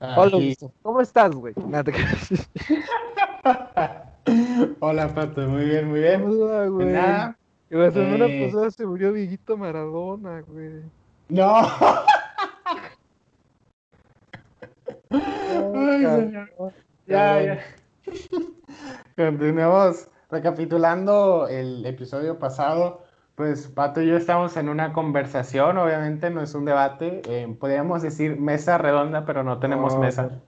Hola, ¿cómo estás, güey? Hola, Pato, muy bien, muy bien. Hola, güey. Nada. La semana eh... pasada se murió Viguito Maradona, güey. No. Ay, señor. Ya, ya. Continuamos recapitulando el episodio pasado. Pues Pato y yo estamos en una conversación, obviamente no es un debate. Eh, podríamos decir mesa redonda, pero no tenemos mesa.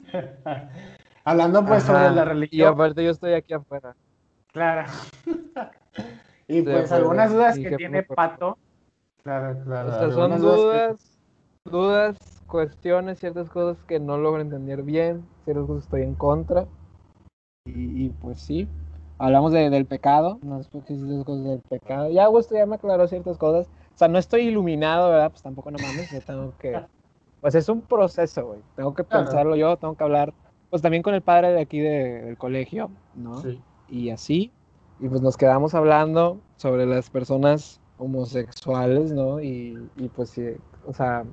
Hablando pues sobre la religión. Y aparte yo estoy aquí afuera. Claro. y pues algunas dudas que tiene Pato. Claro, claro. son dudas, dudas, cuestiones, ciertas cosas que no logro entender bien, ciertas cosas estoy en contra. Y, y pues sí, hablamos de, del pecado, no sé qué las cosas del pecado. Ya Augusto ya me aclaró ciertas cosas. O sea, no estoy iluminado, ¿verdad? Pues tampoco no mames, yo tengo que... Pues es un proceso, güey. Tengo que pensarlo yo, tengo que hablar, pues también con el padre de aquí de, del colegio, ¿no? Sí. Y así. Y pues nos quedamos hablando sobre las personas homosexuales, ¿no? Y, y pues sí, o sea,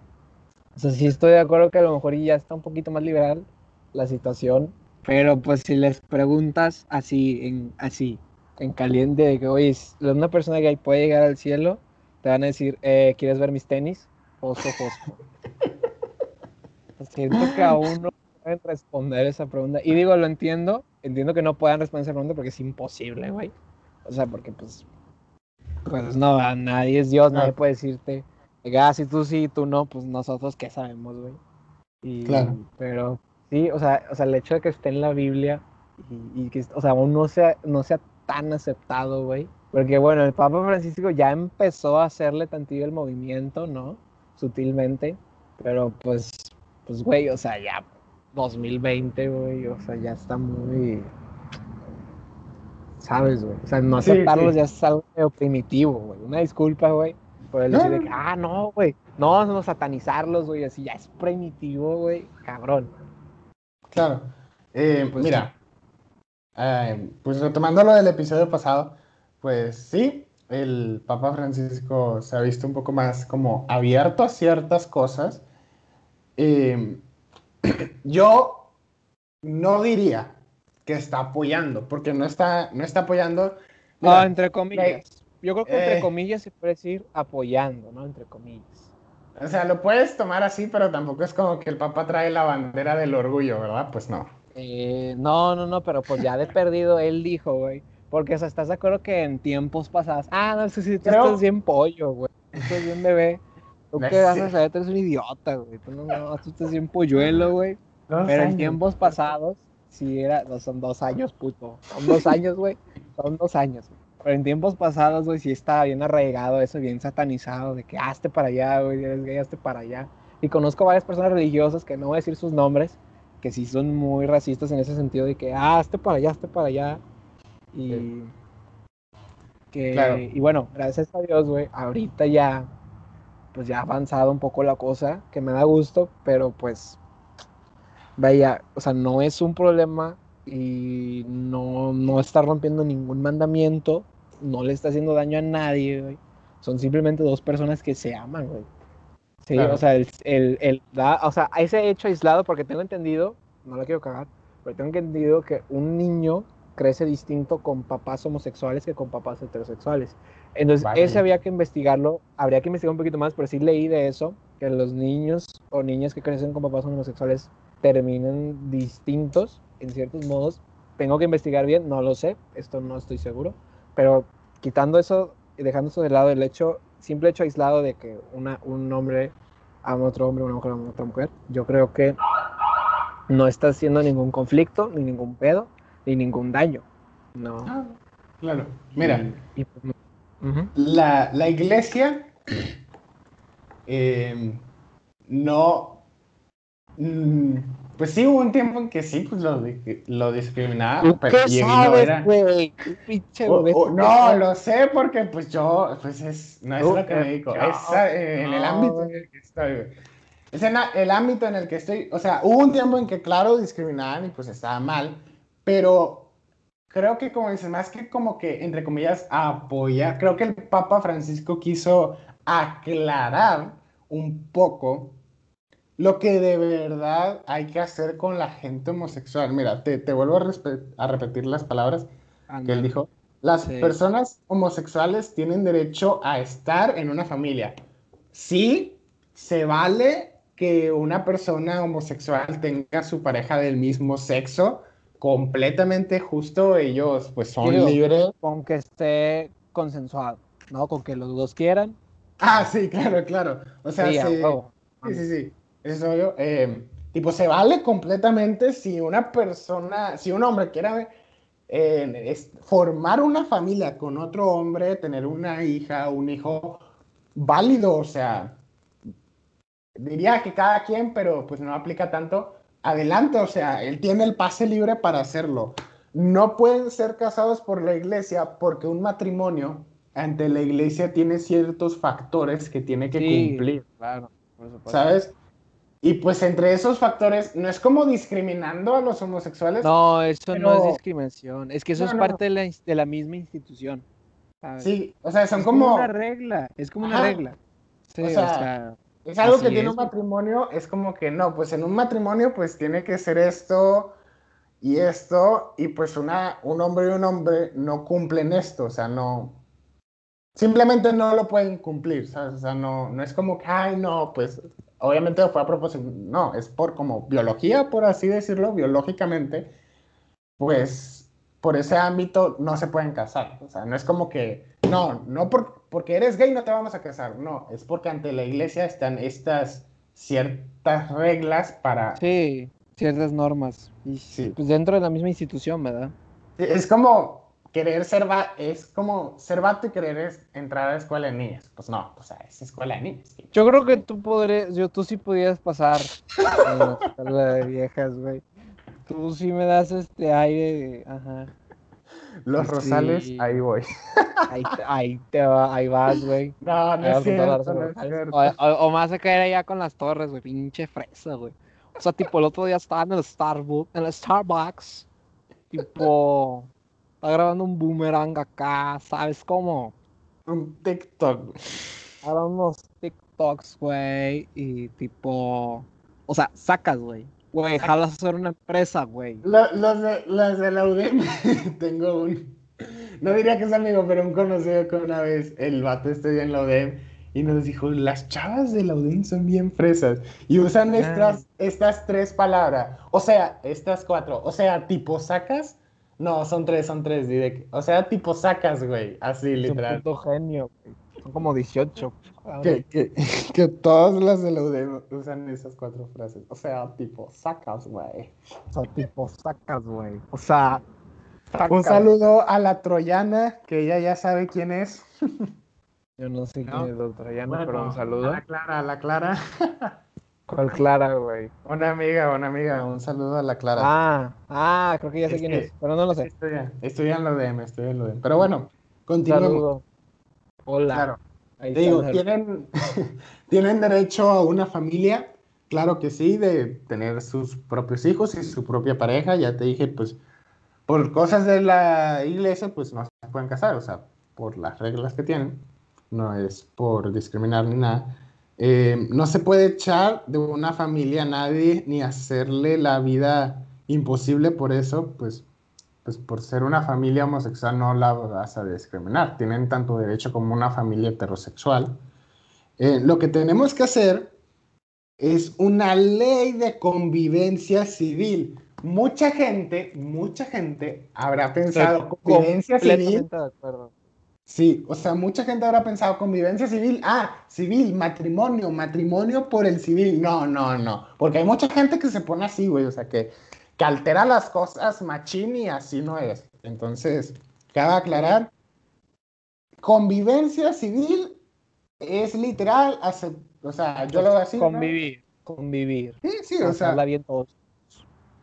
o sea, sí estoy de acuerdo que a lo mejor ya está un poquito más liberal la situación, pero pues si les preguntas así, en, así, en caliente, de que, oye, una persona gay puede llegar al cielo, te van a decir, eh, ¿quieres ver mis tenis? Fosfo, fosfo. Siento que aún no pueden responder esa pregunta. Y digo, lo entiendo, entiendo que no puedan responder esa pregunta porque es imposible, güey. O sea, porque pues, pues no, nadie es Dios, nadie puede decirte, ah, si tú sí, tú no, pues nosotros qué sabemos, güey. Y, claro. Pero Sí, o sea, o sea, el hecho de que esté en la Biblia y, que, o sea, aún no sea, no sea tan aceptado, güey. Porque, bueno, el Papa Francisco ya empezó a hacerle tantillo el movimiento, ¿no? Sutilmente. Pero, pues, pues, güey, o sea, ya 2020, güey, o sea, ya está muy... ¿Sabes, güey? O sea, no aceptarlos ya es algo primitivo, güey. Una disculpa, güey, por el decir de que, ah, no, güey. No, no satanizarlos, güey, así ya es primitivo, güey, cabrón. Claro. Eh, pues mira, eh, pues retomando lo del episodio pasado, pues sí, el Papa Francisco se ha visto un poco más como abierto a ciertas cosas. Eh, yo no diría que está apoyando, porque no está, no está apoyando. no, entre comillas. Yo creo que entre comillas se puede decir apoyando, ¿no? Entre comillas. O sea, lo puedes tomar así, pero tampoco es como que el papá trae la bandera del orgullo, ¿verdad? Pues no. Eh, no, no, no, pero pues ya de perdido él dijo, güey. Porque, o sea, ¿estás de acuerdo que en tiempos pasados... Ah, no, sé si tú estás bien pollo, güey. Tú estás bien bebé. Tú qué vas a saber, tú eres un idiota, güey. Tú no, no, tú estás bien polluelo, güey. Pero en tiempos pasados, sí era... No, son dos años, puto. Son dos años, güey. Son dos años, güey. Pero en tiempos pasados, güey, sí estaba bien arraigado eso, bien satanizado, de que hazte para allá, güey, eres gay, hazte para allá. Y conozco varias personas religiosas, que no voy a decir sus nombres, que sí son muy racistas en ese sentido de que, ah, hazte para allá, hazte para allá. Y, que, y bueno, gracias a Dios, güey, ahorita ya, pues ya ha avanzado un poco la cosa, que me da gusto, pero pues, vaya, o sea, no es un problema y no, no está rompiendo ningún mandamiento, no le está haciendo daño a nadie, güey. Son simplemente dos personas que se aman, güey. Sí, o sea, el, el, el da, o sea, ese hecho aislado, porque tengo entendido, no lo quiero cagar, pero tengo entendido que un niño crece distinto con papás homosexuales que con papás heterosexuales. Entonces, ese había que investigarlo, habría que investigar un poquito más, pero sí leí de eso, que los niños o niñas que crecen con papás homosexuales terminan distintos en ciertos modos. Tengo que investigar bien, no lo sé, esto no estoy seguro, pero quitando eso y dejando eso de lado, el hecho, simple hecho aislado de que una, un hombre ama a otro hombre, una mujer ama a otra mujer, yo creo que no está haciendo ningún conflicto, ni ningún pedo, ni ningún daño. No. Ah, claro. Mira, la, la, iglesia eh, no. Mm, pues sí, hubo un tiempo en que sí, pues lo, lo discriminaba. pero ¿Qué sabes, güey? no, lo sé porque pues yo, pues es, no es lo que me dedico, es eh, en el ámbito en el que estoy, Es en el ámbito en el que estoy, o sea, hubo un tiempo en que claro discriminaban y pues estaba mal, pero creo que como dices, más que como que, entre comillas, apoyar, creo que el Papa Francisco quiso aclarar un poco lo que de verdad hay que hacer con la gente homosexual. Mira, te, vuelvo a, repetir las palabras que él dijo. Las personas homosexuales tienen derecho a estar en una familia. Sí, se vale que una persona homosexual tenga su pareja del mismo sexo, completamente justo, ellos pues son libres. Con que esté consensuado, ¿no? Con que los dos quieran. Ah, sí, claro, claro. O sea, sí, sí, sí, sí, eso yo. Eh, tipo, se vale completamente si una persona, si un hombre quiere eh, formar una familia con otro hombre, tener una hija, un hijo válido, o sea, diría que cada quien, pero pues no aplica tanto. Adelante, o sea, él tiene el pase libre para hacerlo. No pueden ser casados por la iglesia porque un matrimonio ante la iglesia tiene ciertos factores que tiene que cumplir. Claro, ¿sabes? Y pues entre esos factores, no es como discriminando a los homosexuales. No, eso no es discriminación. Es que eso es parte De, la, de, la, misma institución. Sí, o sea, son como... una regla, es como una regla. Sí, o sea, es algo que tiene un matrimonio, es como que no, pues en un matrimonio pues tiene que ser esto y esto, y pues una, un hombre y un hombre no cumplen esto, o sea, no, simplemente no lo pueden cumplir, ¿sabes? O sea, no, no es como que, ay, no, pues obviamente fue a propósito, no, es por como biología, por así decirlo, biológicamente, pues por ese ámbito no se pueden casar. O sea, no es como que, no, no porque eres gay no te vamos a casar, no, es porque ante la iglesia están estas ciertas reglas para... Sí, ciertas normas. Y sí. pues dentro de la misma institución, ¿verdad? Es como, querer ser, es como ser vato y querer entrar a la escuela de niñas. Pues no, o sea, es escuela de niñas. Yo creo que tú podrías, yo, tú sí podías pasar en la escuela de viejas, güey. Tú sí me das este aire, ajá. Los rosales, ahí voy. Ahí, ahí te va, ahí vas, güey. No, no es cierto, no es cierto. O, más a caer allá con las torres, güey, pinche fresa, güey. O sea, tipo, el otro día estaba en el Starbucks, en el Starbucks, tipo, está grabando un boomerang acá, ¿sabes cómo? Un TikTok. Ahora unos TikToks, güey, y tipo, o sea, sacas, güey. Güey, jalas a hacer una empresa, güey. Los, de, los de la UDEM, tengo un, no diría que es amigo, pero un conocido que una vez el vato estudia en la UDEM y nos dijo, las chavas de la UDEM son bien fresas y usan ah. estas, estas tres palabras, o sea, estas cuatro, o sea, tipo sacas, no, son tres, son tres. O sea, tipo sacas, güey. Así, literal. Un genio, Son como 18. Que, que, que todas las de la UDEM usan esas cuatro frases. O sea, tipo sacas, güey. O sea, tipo sacas, güey. O sea. Un saludo a la troyana, que ella ya sabe quién es. Yo no sé quién es la troyana, pero un saludo. A la Clara, a la Clara. ¿Cuál Clara, güey? Una amiga, una amiga. Un saludo a la Clara. Ah, ah, creo que ya sé quién es, pero no lo sé. Estoy, en lo DM, estoy en lo DM. Pero bueno, continuamos. Hola. Claro. Ahí digo, ¿tienen, ¿tienen derecho a una familia? Claro que sí, de tener sus propios hijos y su propia pareja. Ya te dije, pues, por cosas de la iglesia, pues no se pueden casar, o sea, por las reglas que tienen. No es por discriminar ni nada. Eh, no se puede echar de una familia a nadie ni hacerle la vida imposible por eso, pues, pues por ser una familia homosexual no la vas a discriminar. Tienen tanto derecho como una familia heterosexual. Eh, lo que tenemos que hacer es una ley de convivencia civil. Mucha gente, mucha gente habrá pensado convivencia civil. Sí, o sea, mucha gente habrá pensado convivencia civil, ah, civil, matrimonio, matrimonio por el civil. No, no, no, porque hay mucha gente que se pone así, güey, o sea, que, que altera las cosas machín y así no es. Entonces, cabe aclarar, convivencia civil es literal, o sea, yo lo veo así. Convivir, convivir. Sí, sí, o sea. bien todos.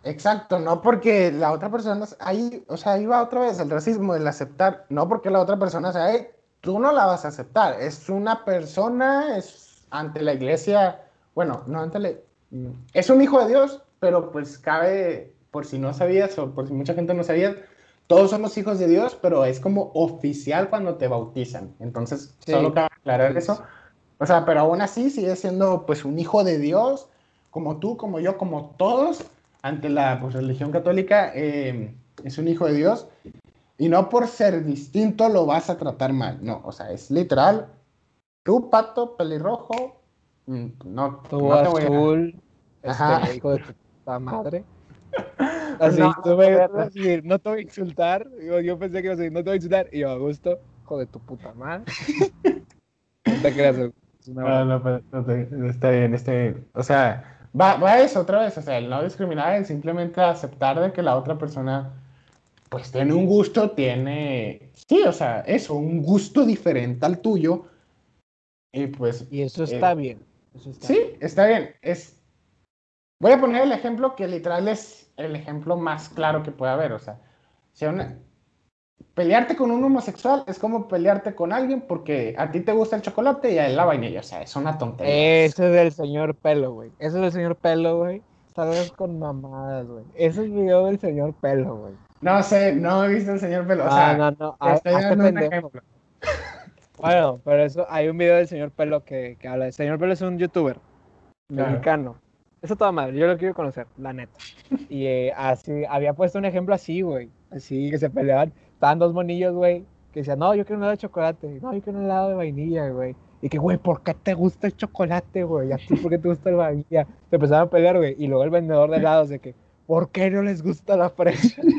Exacto, no porque la otra persona, ahí, o sea, ahí va otra vez el racismo, el aceptar, no porque la otra persona sea, hey, tú no la vas a aceptar, es una persona, es ante la iglesia, bueno, no ante la, es un hijo de Dios, pero pues cabe, por si no sabías o por si mucha gente no sabía, todos somos hijos de Dios, pero es como oficial cuando te bautizan, entonces solo cabe aclarar eso, o sea, pero aún así sigue siendo pues un hijo de Dios, como tú, como yo, como todos, ante la pues, religión católica, eh, es un hijo de Dios. Y no por ser distinto lo vas a tratar mal. No, o sea, es literal. Tú, pato, pelirrojo, mm, no, Tú no te voy a- azul, Ajá. este, hijo de puta madre. Así, No, tú me no. a decir, no te voy a insultar. Yo, yo pensé que ibas a decir, no te voy a insultar. Y yo, a gusto, hijo de tu puta madre. no te creas, es una No, no, pero no está bien, está bien. O sea, va, va eso otra vez, o sea, el no discriminar, el simplemente aceptar de que la otra persona, pues tiene un gusto, tiene, sí, o sea, eso, un gusto diferente al tuyo. Y pues, Y eso está Eh, bien. Eso está sí, está bien. Es, voy a poner el ejemplo que literal es el ejemplo más claro que puede haber, o sea, si una- pelearte con un homosexual es como pelearte con alguien porque a ti te gusta el chocolate y a él la vainilla, o sea, es una tontería. Ese es del señor Pelo, güey. Ese es del señor Pelo, güey. Sabes con mamadas, güey. Ese es el video del señor Pelo, güey. No sé, no he visto el señor Pelo. O No, sea, no, no. ha- estoy hazte dando un pendejo. ejemplo. Bueno, pero eso, hay un video del señor Pelo que, que habla. El señor Pelo es un youtuber Claro. mexicano. Eso toda madre, yo lo quiero conocer, la neta. Y eh, así, había puesto un ejemplo así, güey. Así que se peleaban. Estaban dos monillos, güey, que decían, no, yo quiero un helado de chocolate. No, yo quiero un helado de vainilla, güey. Y que, güey, ¿por qué te gusta el chocolate, güey? ¿A ti por qué te gusta el vainilla? Se empezaron a pelear, güey. Y luego el vendedor de helados de que, ¿por qué no les gusta la fresa?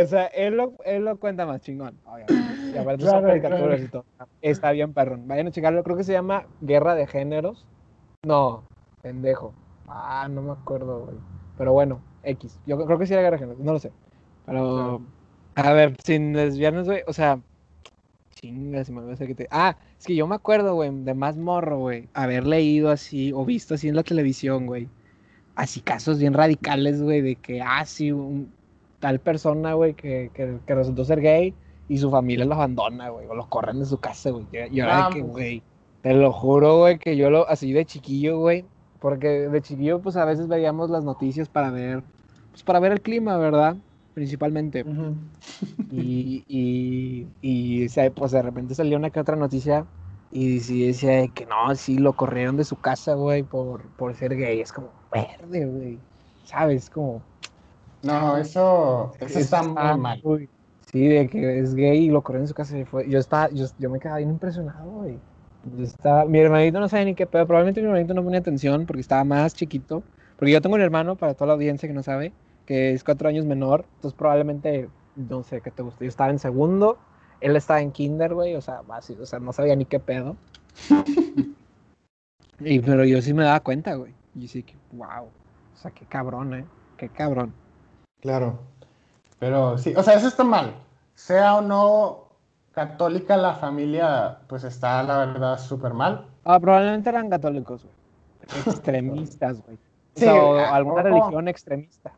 O sea, él lo, él lo cuenta más chingón, obviamente. Y aparte son Claro, caricaturas claro. y todo. Está bien, perrón. Vayan a checarlo. Creo que se llama Guerra de Géneros. No, pendejo. Ah, no me acuerdo, güey. Pero bueno, X. Yo creo que sí era Guerra de Géneros, no lo sé. Pero, a ver, sin desviarnos, güey. O sea, chinga, si me olvidó que te. Ah, es que yo me acuerdo, güey, de más morro, güey. Haber leído así o visto así en la televisión, güey. Así casos bien radicales, güey, de que, ah, sí, un, tal persona, güey, que, que, que resultó ser gay y su familia lo abandona, güey, o lo corren de su casa, güey. Y- ahora de que, Vamos. güey, te lo juro, güey, que yo lo, así de chiquillo, güey, porque de chiquillo, pues a veces veíamos las noticias para ver, pues para ver el clima, ¿verdad? Principalmente. Ujú. Y, y, y se- pues de repente salió una que otra noticia y sí decía de que no, sí lo corrieron de su casa, güey, por, por ser gay. Es como verde, güey. ¿Sabes? Como. No, eso, eso está muy mal. Sí, de que es gay y lo corrieron de su casa y fue. Yo estaba, yo, yo me quedaba bien impresionado, güey. Estaba, mi hermanito no sabe ni qué pedo, probablemente mi hermanito no ponía atención porque estaba más chiquito. Porque yo tengo un hermano, para toda la audiencia que no sabe, que es cuatro años menor, entonces probablemente, no sé qué te gusta. Yo estaba en segundo, él estaba en kinder, güey, o sea, así, o sea, no sabía ni qué pedo. y, pero yo sí me daba cuenta, güey. Y sí que, wow, o sea, qué cabrón, eh, qué cabrón. Claro. Pero sí, o sea, eso está mal. Sea o no católica la familia, pues está, la verdad, súper mal. Ah, probablemente eran católicos, güey. Extremistas, güey. O Sí, o ah, alguna religión extremista.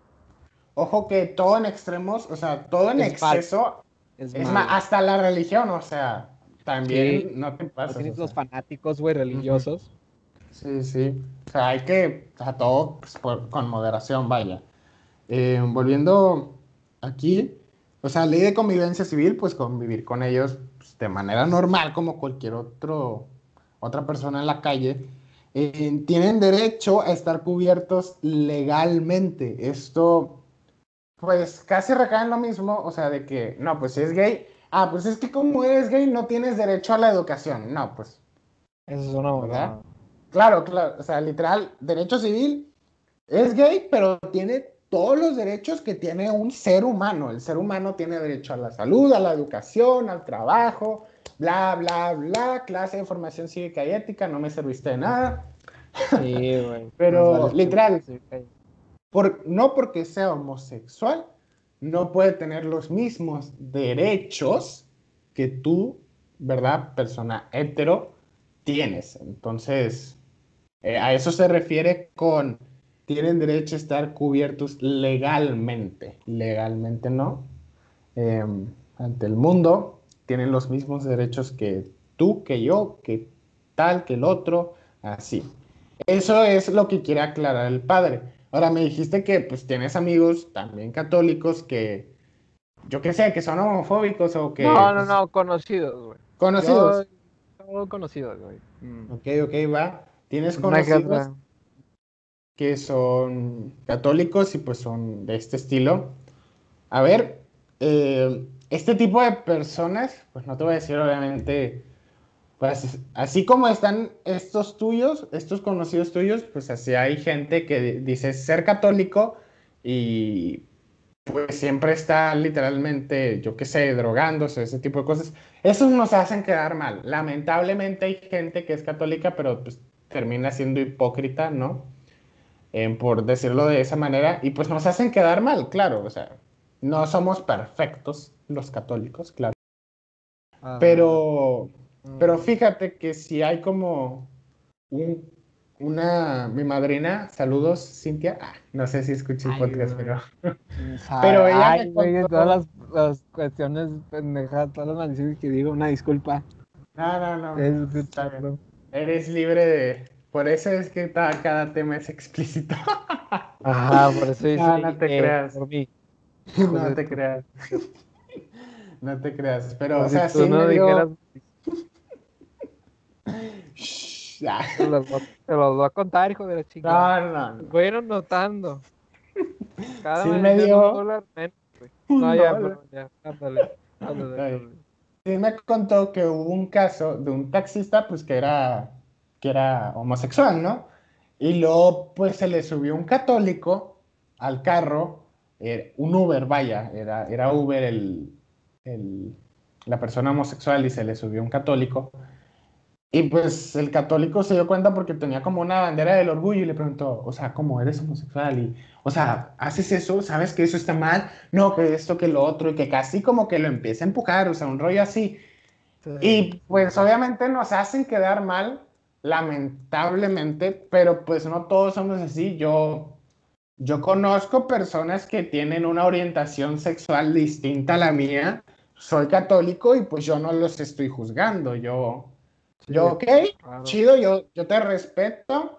Ojo que todo en extremos, o sea, todo en Es exceso, Es, es hasta la religión, o sea, también Sí. no te pases. tienes los sea. fanáticos, güey, religiosos. Sí, sí. O sea, hay que, o sea, todo pues, por- con moderación, vaya. Eh, volviendo aquí, o sea, ley de convivencia civil, pues convivir con ellos pues, de manera normal, como cualquier otro, otra persona en la calle. Eh, tienen derecho a estar cubiertos legalmente. Esto, pues, casi recae en lo mismo, o sea, de que, no, pues si es gay, ah, pues es que como eres gay no tienes derecho a la educación. No, pues Eso es una ¿Verdad? Claro, claro, o sea, literal, derecho civil es gay, pero tiene todos los derechos que tiene un ser humano. El ser humano tiene derecho a la salud, a la educación, al trabajo, bla, bla, bla, clase de formación cívica y ética, no me serviste de nada. Sí, güey. Pero, vale literal. Por, no porque sea homosexual, no puede tener los mismos derechos que tú, ¿verdad? Persona hetero, tienes. Entonces, eh, a eso se refiere con, tienen derecho a estar cubiertos legalmente. Legalmente no. Eh, ante el mundo, tienen los mismos derechos que tú, que yo, que tal, que el otro, así. Eso es lo que quiere aclarar el padre. Ahora me dijiste que pues tienes amigos también católicos que, yo qué sé, que son homofóbicos o que... No, no, pues, no, conocidos, güey. Conocidos. Yo- yo conocidos, güey. Mm. Ok, ok, va. tienes conocidos que son católicos y pues son de este estilo. A ver, eh, este tipo de personas, pues no te voy a decir obviamente, pues así como están estos tuyos, estos conocidos tuyos, pues así hay gente que dice ser católico y pues siempre está literalmente, yo qué sé, drogándose, ese tipo de cosas. Esos nos hacen quedar mal. Lamentablemente hay gente que es católica, pero pues termina siendo hipócrita, ¿no? por decirlo de esa manera, y pues nos hacen quedar mal, claro, o sea, no somos perfectos los católicos, claro. Ah, pero. Pero fíjate que si hay como un, una, mi madrina, saludos, Cintia, ah, no sé si escuché el podcast, pero... pero ella Ay, me todas las, cuestiones pendejas, todas las maldiciones que digo, una disculpa. No, no, no. Eres libre de, por eso es que cada tema es explícito. Ajá, por eso No, no te creas. No te creas. No te creas. Pero, o sea, si no dijeras... Te los, te los voy a contar, hijo de la chica. No, no. Fueron notando. Cada sí me dio... un dólar menos, No, ya, pero ya. Ándale, ándale. Sí me contó que hubo un caso de un taxista, pues, que era que era homosexual, ¿no? Y luego, pues se le subió un católico al carro, eh, un Uber, vaya, era, era Uber el, la persona homosexual y se le subió un católico. Y pues el católico se dio cuenta porque tenía como una bandera del orgullo y le preguntó, o sea, ¿cómo eres homosexual? Y, o sea, ¿haces eso? ¿Sabes que eso está mal? No, que esto, que lo otro, y que casi como que lo empieza a empujar, o sea, un rollo así. Y pues obviamente nos hacen quedar mal lamentablemente, pero pues no todos somos así. Yo, yo conozco personas que tienen una orientación sexual distinta a la mía. Soy católico y pues yo no los estoy juzgando. Yo, yo, ok, chido, yo, yo te respeto.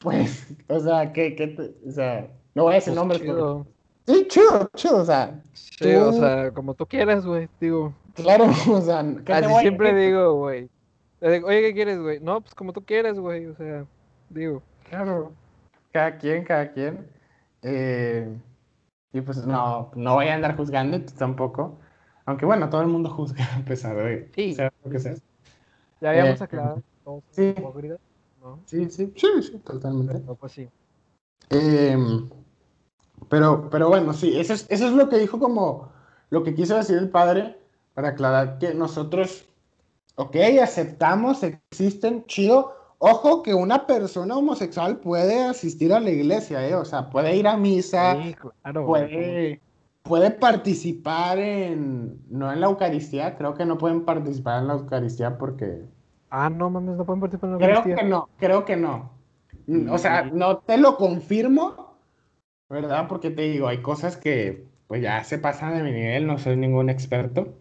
Pues, o sea, que, que o sea, no voy a decir pues nombres. Chido. Sí, chido, chido, o sea. Sí, o sea, como tú quieras, güey, digo. Claro, o sea, Así siempre digo, güey. Oye, ¿qué quieres, güey? No, pues como tú quieres, güey. O sea, digo. Claro. Cada quien, cada quien. Eh, y pues no, no voy a andar juzgando tampoco. Aunque bueno, todo el mundo juzga a pesar de sí. lo que sea. Ya habíamos eh, aclarado. Sí. ¿no? sí, sí, sí, sí, totalmente. pues sí. Em, pero, pero bueno, sí, eso es, eso es lo que dijo como lo que quiso decir el padre para aclarar que nosotros ok, aceptamos, existen, chido. Ojo que una persona homosexual puede asistir a la iglesia, ¿eh? O sea, puede ir a misa, puede, puede participar en, no en la Eucaristía, creo que no pueden participar en la Eucaristía porque... Ah, no mames, no pueden participar en la Eucaristía. Creo que no, creo que no. O sea, no te lo confirmo, ¿verdad? Porque te digo, hay cosas que pues ya se pasan de mi nivel, no soy ningún experto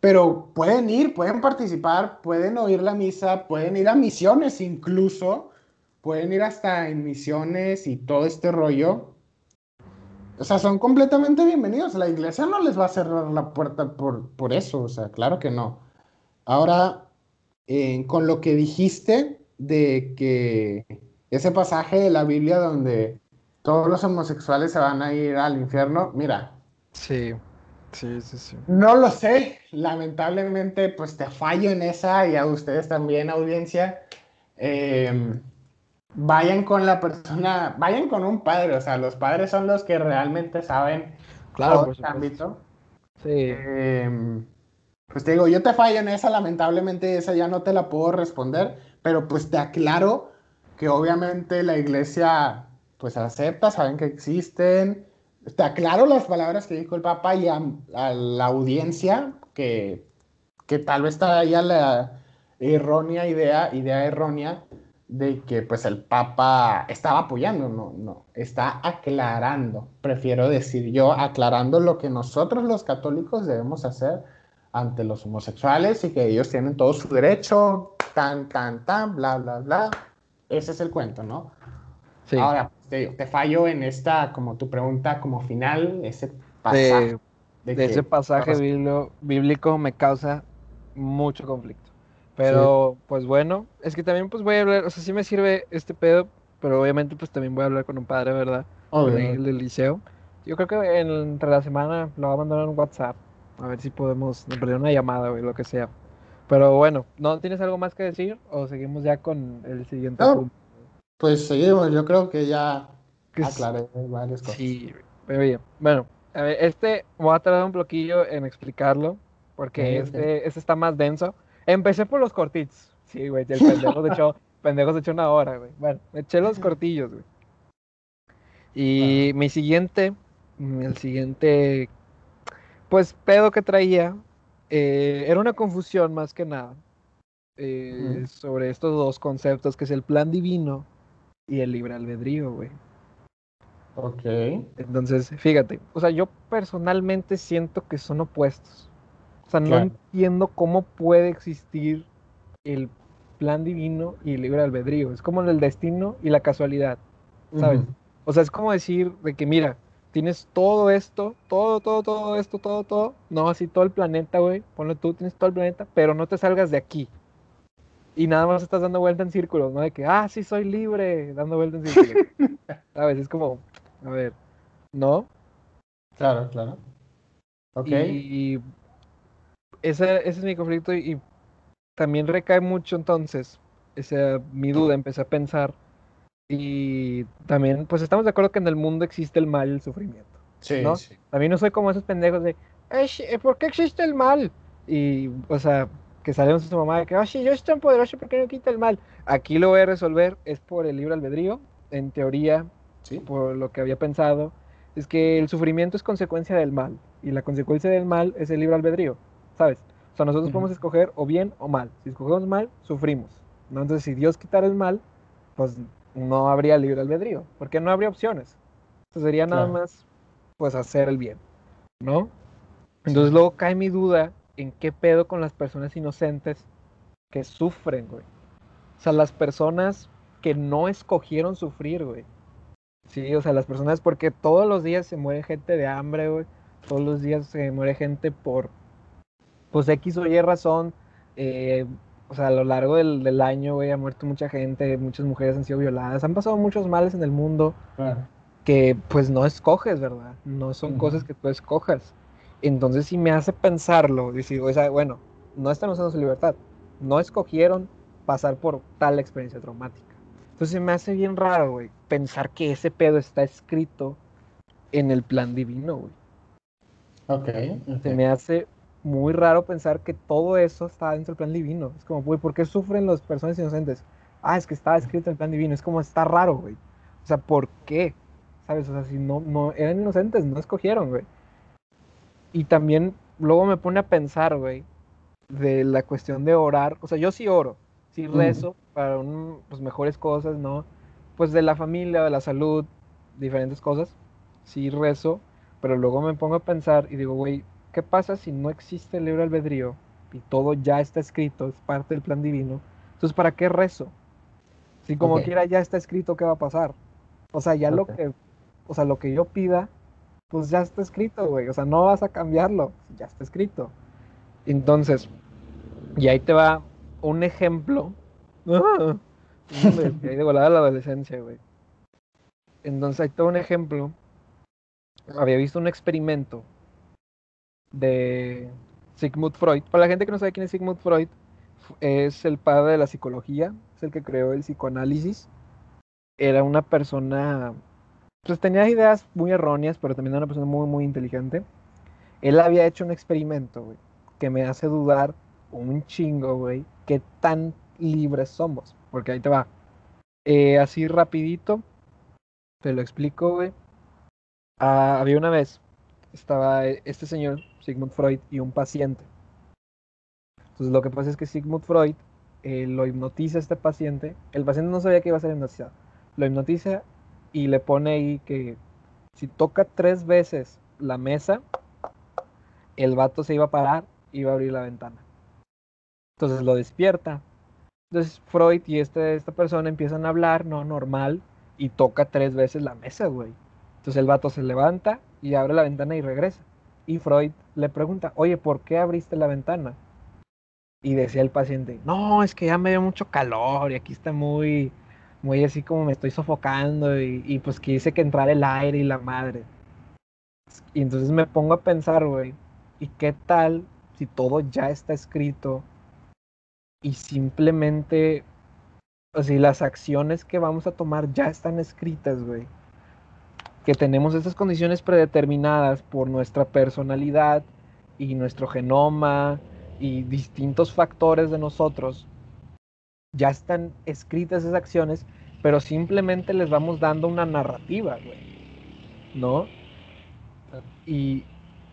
pero pueden ir, pueden participar, pueden oír la misa, pueden ir a misiones incluso, pueden ir hasta en misiones y todo este rollo. O sea, son completamente bienvenidos. La iglesia no les va a cerrar la puerta por, por eso, o sea, claro que no. Ahora, con lo que dijiste de que ese pasaje de la Biblia donde todos los homosexuales se van a ir al infierno, mira. Sí. Sí, sí, sí. No lo sé, lamentablemente pues te fallo en esa y a ustedes también, audiencia. Em, vayan con la persona, vayan con un padre, o sea, los padres son los que realmente saben claro, por este ámbito. Sí. Em, pues te digo, yo te fallo en esa, lamentablemente esa ya no te la puedo responder, pero pues te aclaro que obviamente la iglesia pues acepta, saben que existen, te aclaro las palabras que dijo el Papa y a, la audiencia que, que, tal vez está ya la errónea idea, idea errónea de que pues el Papa estaba apoyando, no, no, está aclarando, prefiero decir yo, aclarando lo que nosotros los católicos debemos hacer ante los homosexuales y que ellos tienen todo su derecho, tan, tan, tan, bla, bla, bla. Ese es el cuento, ¿no? Sí. Ahora, te, fallo en esta, como tu pregunta, como final, ese pasaje. De, ese pasaje bíblico, me causa mucho conflicto. Pero, pues bueno, es que también pues voy a hablar, o sea, sí me sirve este pedo, pero obviamente pues también voy a hablar con un padre, ¿verdad? El del liceo. Yo creo que entre la semana lo voy a mandar en WhatsApp, a ver si podemos perder una llamada o lo que sea. Pero bueno, ¿no tienes algo más que decir o seguimos ya con el siguiente punto? Pues seguimos, yo creo que ya aclaré varias cosas. Sí, muy bien. Bueno, a ver, este voy a tardar un bloquillo en explicarlo, porque este, este está más denso. Empecé por los cortitos. Sí, güey, el pendejo se echó, pendejo se echó una hora, güey. Bueno, me eché los cortillos, güey. Y mi siguiente, el siguiente, pues pedo que traía eh, era una confusión más que nada eh, sobre estos dos conceptos, que es el plan divino y el libre albedrío, güey. Ok. Entonces, fíjate, o sea, yo personalmente siento que son opuestos. O sea, no entiendo cómo puede existir el plan divino y el libre albedrío. Es como el destino y la casualidad, ¿sabes? O sea, es como decir de que, mira, tienes todo esto, todo, todo, todo esto, todo, todo. No, así todo el planeta, güey. Ponle tú, tienes todo el planeta, pero no te salgas de aquí. Y nada más estás dando vuelta en círculos, ¿no? De que, ah, sí, soy libre, dando vuelta en círculos. ¿Sabes? Es como, a ver, ¿no? Claro, claro. Ok. Y, ese, ese es mi conflicto y, también recae mucho entonces, esa, mi duda, empecé a pensar y también, pues estamos de acuerdo que en el mundo existe el mal y el sufrimiento. Sí, ¿no? sí. También no soy como esos pendejos de, eh, ¿por qué existe el mal? Y, o sea, que sabemos de su mamá de que, oye, yo estoy tan poderoso, ¿por qué no quita el mal? Aquí lo voy a resolver, es por el libre albedrío. En teoría, ¿Sí? por lo que había pensado, es que el sufrimiento es consecuencia del mal. Y la consecuencia del mal es el libre albedrío, ¿sabes? O sea, nosotros podemos escoger o bien o mal. Si escogemos mal, sufrimos. ¿no? Entonces, si Dios quitara el mal, pues no habría libre albedrío, porque no habría opciones. sería nada más, pues, hacer el bien, ¿no? Entonces luego cae mi duda en qué pedo con las personas inocentes que sufren, güey. O sea, las personas que no escogieron sufrir, güey. Sí, o sea, las personas, porque todos los días se muere gente de hambre, güey. Todos los días se muere gente por, pues, X o Y razón. Eh, o sea, a lo largo del, año, güey, ha muerto mucha gente, muchas mujeres han sido violadas, han pasado muchos males en el mundo que pues no escoges, ¿verdad? No son cosas que tú escojas. Entonces si me hace pensarlo, decir, o sea, bueno, no están usando su libertad, no escogieron pasar por tal experiencia traumática. Entonces me hace bien raro, güey, pensar que ese pedo está escrito en el plan divino, güey. Ok. Se me hace muy raro pensar que todo eso está dentro del plan divino. Es como, güey, ¿por qué sufren las personas inocentes? Ah, es que está escrito en el plan divino. Es como, está raro, güey. O sea, ¿por qué? ¿Sabes? O sea, si no, no eran inocentes, no escogieron, güey. Y también luego me pone a pensar, güey, de la cuestión de orar. O sea, yo sí oro, sí rezo para un, pues, mejores cosas, ¿no? Pues de la familia, de la salud, diferentes cosas. Sí rezo, pero luego me pongo a pensar y digo, güey, ¿qué pasa si no existe el libre albedrío y todo ya está escrito, es parte del plan divino? Entonces, ¿para qué rezo? Si como quiera ya está escrito qué va a pasar. O sea, ya lo que, o sea, lo que yo pida, pues ya está escrito, güey. O sea, no vas a cambiarlo, ya está escrito. Entonces, y ahí te va un ejemplo. ¡Ah! ahí de volada la adolescencia, güey. Entonces, ahí te va un ejemplo. Había visto un experimento de Sigmund Freud. Para la gente que no sabe quién es Sigmund Freud, es el padre de la psicología, es el que creó el psicoanálisis. Era una persona, pues tenía ideas muy erróneas, pero también era una persona muy, muy inteligente. Él había hecho un experimento, güey, que me hace dudar un chingo, güey, qué tan libres somos. Porque ahí te va. Eh, así rapidito, te lo explico, güey. Ah, había una vez, estaba este señor Sigmund Freud y un paciente. Entonces lo que pasa es que Sigmund Freud eh, lo hipnotiza a este paciente. El paciente no sabía que iba a ser hipnotizado. Lo hipnotiza y le pone ahí que si toca tres veces la mesa, el vato se iba a parar y iba a abrir la ventana. Entonces lo despierta. Entonces Freud y este, esta persona empiezan a hablar, no normal, y toca tres veces la mesa, güey. Entonces el vato se levanta y abre la ventana y regresa. Y Freud le pregunta, oye, ¿por qué abriste la ventana? Y decía el paciente, no, es que ya me dio mucho calor y aquí está muy, muy así como me estoy sofocando y, pues quise que entrara el aire y la madre. Y entonces me pongo a pensar, güey, ¿y qué tal si todo ya está escrito y simplemente, o las acciones que vamos a tomar ya están escritas, güey? Que tenemos estas condiciones predeterminadas por nuestra personalidad y nuestro genoma y distintos factores de nosotros. Ya están escritas esas acciones, pero simplemente les vamos dando una narrativa, güey. ¿No? Y,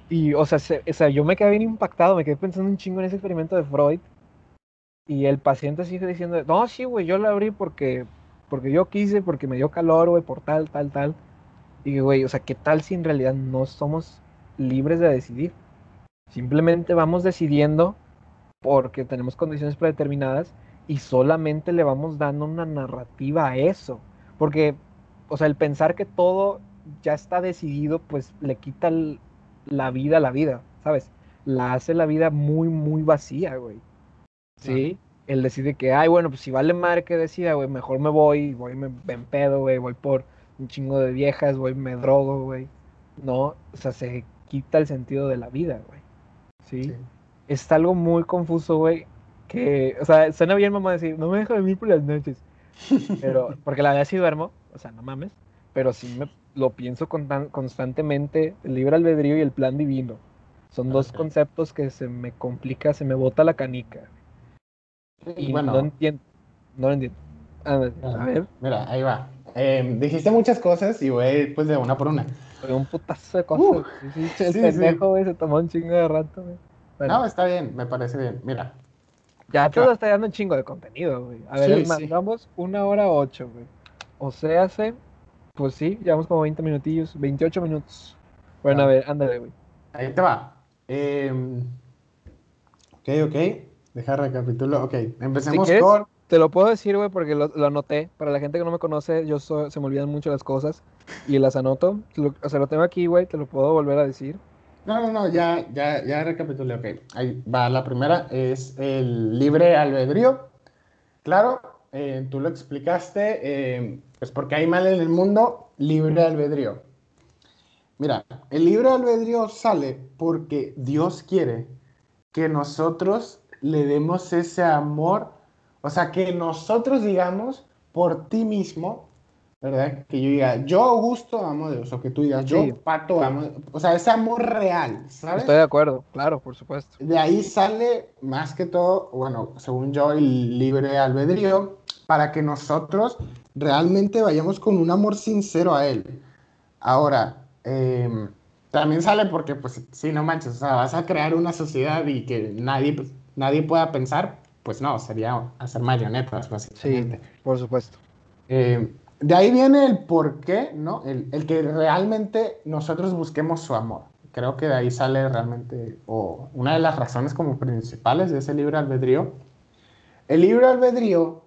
y o, sea, o sea, yo me quedé bien impactado, me quedé pensando un chingo en ese experimento de Freud. Y el paciente sigue diciendo, no, sí, güey, yo la abrí porque, porque yo quise, porque me dio calor, güey, por tal, tal, tal. Y, güey, o sea, ¿qué tal si en realidad no somos libres de decidir? Simplemente vamos decidiendo porque tenemos condiciones predeterminadas y solamente le vamos dando una narrativa a eso. Porque, o sea, el pensar que todo ya está decidido, pues le quita la vida a la vida, ¿sabes? La hace la vida muy, muy vacía, güey. ¿Sí? Él decide que, ay, bueno, pues si vale madre que decida, güey, mejor me voy, voy, me, me pedo, güey, voy por un chingo de viejas, voy, me drogo, güey. No, o sea, se quita el sentido de la vida, güey. ¿Sí? Es algo muy confuso, güey, que, o sea, suena bien, mamá, decir, no me dejo dormir por las noches. Pero, porque la verdad sí duermo, o sea, no mames, pero sí me lo pienso constantemente, el libre albedrío y el plan divino. Son dos conceptos que se me complica, se me bota la canica. Y bueno, no entiendo. No lo entiendo. A ver. Mira, ahí va. Em, dijiste muchas cosas y voy pues de una por una. un putazo de cosas. sí, el pendejo, güey, se tomó un chingo de rato, güey. No, está bien, me parece bien. Mira. Ya todo está dando un chingo de contenido, güey. A ver, mandamos una hora ocho, güey. O sea, se pues sí, llevamos como 20 minutillos, 28 minutos. Bueno, a ver, ándale, güey. Ahí te va. Eh, ok, ok. Deja recapitulo. Ok, empecemos con. Te lo puedo decir, güey, porque lo, anoté. Para la gente que no me conoce, yo se me olvidan mucho las cosas y las anoto. o sea, lo tengo aquí, güey, te lo puedo volver a decir. No, no, no, ya, ya, ya recapitulé. Ok, ahí va. La primera es el libre albedrío. Claro, eh, tú lo explicaste. Eh, pues porque hay mal en el mundo, libre albedrío. Mira, el libre albedrío sale porque Dios quiere que nosotros le demos ese amor, o sea, que nosotros digamos por ti mismo, ¿verdad? Que yo diga, yo Augusto amo a Dios, o que tú digas, yo Pato amo, o sea, ese amor real, ¿sabes? Estoy de acuerdo, claro, por supuesto. De ahí sale más que todo, bueno, según yo, el libre albedrío, para que nosotros realmente vayamos con un amor sincero a Él. Ahora, em, también sale porque, pues, si no manches, o sea, vas a crear una sociedad y que nadie, pues, nadie pueda pensar, pues no, sería hacer marionetas, básicamente. Sí, por supuesto. Em, de ahí viene el por qué, ¿no? El, el, que realmente nosotros busquemos su amor. Creo que de ahí sale realmente, o una de las razones como principales de ese libre albedrío. El libre albedrío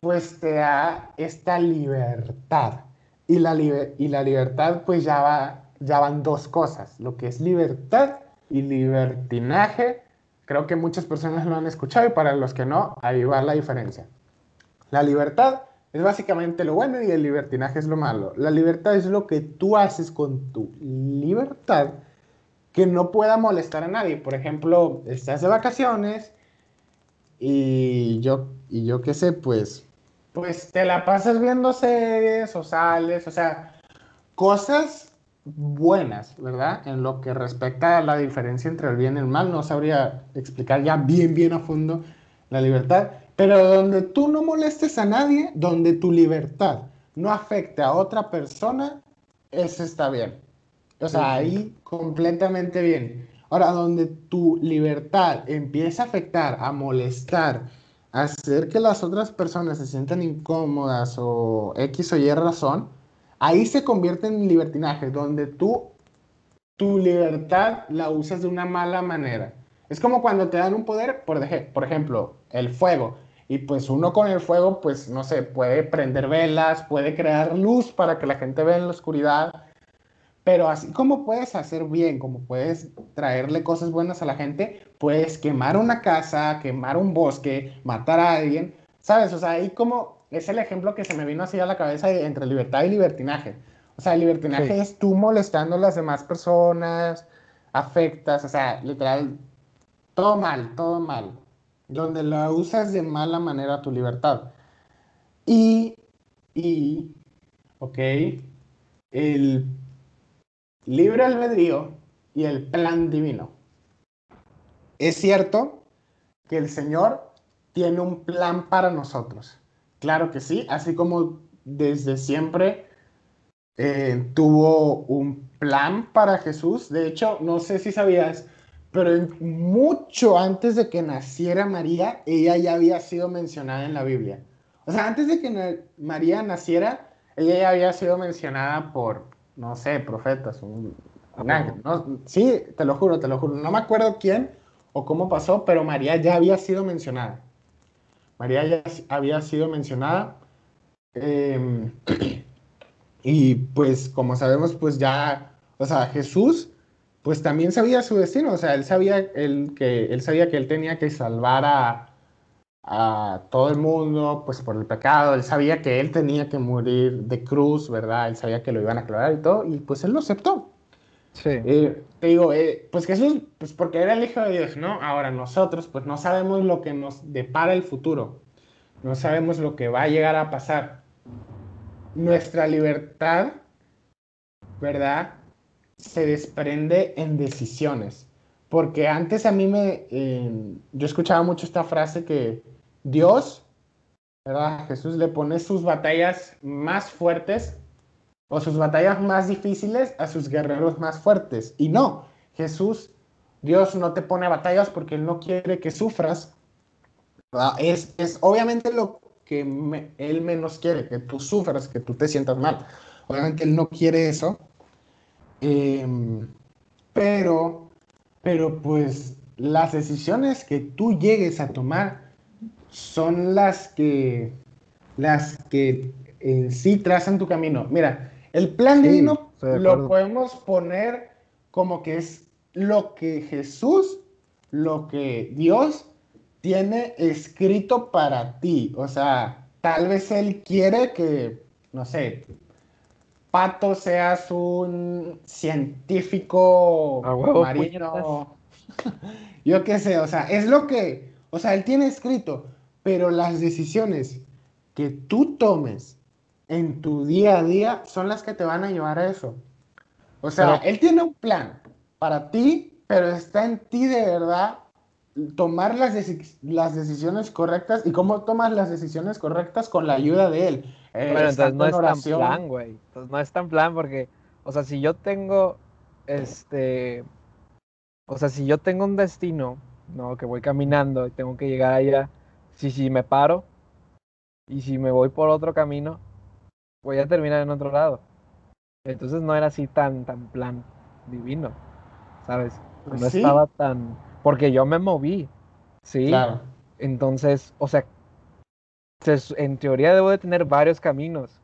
pues te da esta libertad. Y la, y la libertad, pues ya, va, ya van dos cosas, lo que es libertad y libertinaje. Creo que muchas personas lo han escuchado y para los que no, ahí va la diferencia. La libertad es básicamente lo bueno y el libertinaje es lo malo. La libertad es lo que tú haces con tu libertad que no pueda molestar a nadie. Por ejemplo, estás de vacaciones y yo, y yo qué sé, pues, pues te la pasas viendo series o sales, o sea, cosas buenas, ¿verdad? En lo que respecta a la diferencia entre el bien y el mal, no sabría explicar ya bien, bien a fondo la libertad, pero donde tú no molestes a nadie, donde tu libertad no afecte a otra persona, eso está bien. O sea, ahí completamente bien. Ahora, donde tu libertad empieza a afectar, a molestar, a hacer que las otras personas se sientan incómodas o X o Y razón, ahí se convierte en libertinaje, donde tú tu libertad la usas de una mala manera. Es como cuando te dan un poder, por, por ejemplo, el fuego. Y pues uno con el fuego, pues no sé, puede prender velas, puede crear luz para que la gente vea en la oscuridad. Pero así como puedes hacer bien, como puedes traerle cosas buenas a la gente, puedes quemar una casa, quemar un bosque, matar a alguien, ¿sabes? O sea, ahí como es el ejemplo que se me vino así a la cabeza entre libertad y libertinaje. O sea, el libertinaje es tú molestando a las demás personas, afectas, o sea, literal, todo mal, todo mal. Donde la usas de mala manera tu libertad. Y, y, ok, el libre albedrío y el plan divino. Es cierto que el Señor tiene un plan para nosotros. Claro que sí, así como desde siempre eh, tuvo un plan para Jesús. De hecho, no sé si sabías, pero mucho antes de que naciera María, ella ya había sido mencionada en la Biblia. O sea, antes de que María naciera, ella ya había sido mencionada por, no sé, profetas, un, ángel. Sí, te lo juro, te lo juro. No me acuerdo quién o cómo pasó, pero María ya había sido mencionada. María ya había sido mencionada. Em, y pues como sabemos, pues ya, o sea, Jesús, pues también sabía su destino, o sea, él sabía, él, que, él sabía que él tenía que salvar a, a todo el mundo, pues por el pecado, él sabía que él tenía que morir de cruz, ¿verdad? Él sabía que lo iban a clavar y todo, y pues él lo aceptó. Sí. Eh, te digo, eh, pues Jesús, pues porque era el Hijo de Dios, ¿no? Ahora nosotros, pues no sabemos lo que nos depara el futuro, no sabemos lo que va a llegar a pasar. Nuestra libertad, ¿verdad? Se desprende en decisiones. Porque antes a mí me, eh, yo escuchaba mucho esta frase que Dios, ¿verdad? Jesús le pone sus batallas más fuertes o sus batallas más difíciles a sus guerreros más fuertes. Y no, Jesús, Dios no te pone batallas porque Él no quiere que sufras. Es, es obviamente lo que Él menos quiere, que tú sufras, que tú te sientas mal. Obviamente Él no quiere eso. Em, pero, pero pues las decisiones que tú llegues a tomar son las que, las que en sí trazan tu camino. Mira, el plan divino lo podemos poner como que es lo que Jesús, lo que Dios tiene escrito para ti. O sea, tal vez Él quiere que, no sé, Pato seas un científico marino. Yo qué sé, o sea, es lo que, o sea, Él tiene escrito, pero las decisiones que tú tomes en tu día a día son las que te van a llevar a eso. O sea, él tiene un plan para ti, pero está en ti de verdad tomar las, las decisiones correctas y cómo tomas las decisiones correctas con la ayuda de él. Eh, bueno, entonces no es tan plan, güey. Entonces no es tan plan porque, o sea, si yo tengo, este, o sea, si yo tengo un destino, no, que voy caminando y tengo que llegar allá, si, si me paro y si me voy por otro camino, voy a terminar en otro lado. Entonces no era así tan, tan plan divino, ¿sabes? Pues no estaba tan... Porque yo me moví, ¿sí? Claro. Entonces, o sea, en teoría debo de tener varios caminos,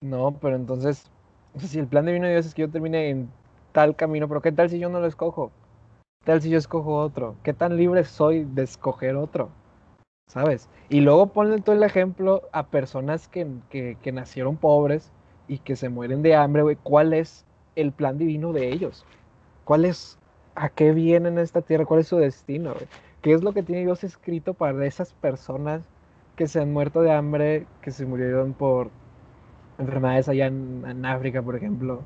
¿no? Pero entonces, si el plan divino de Dios es que yo termine en tal camino, pero ¿qué tal si yo no lo escojo? ¿Qué tal si yo escojo otro? ¿Qué tan libre soy de escoger otro? ¿Sabes? Y luego ponle todo el ejemplo a personas que, que, nacieron pobres y que se mueren de hambre, güey. ¿Cuál es el plan divino de ellos? ¿Cuál es, a qué vienen a esta tierra? ¿Cuál es su destino, güey? ¿Qué es lo que tiene Dios escrito para esas personas que se han muerto de hambre, que se murieron por enfermedades allá en, en África, por ejemplo?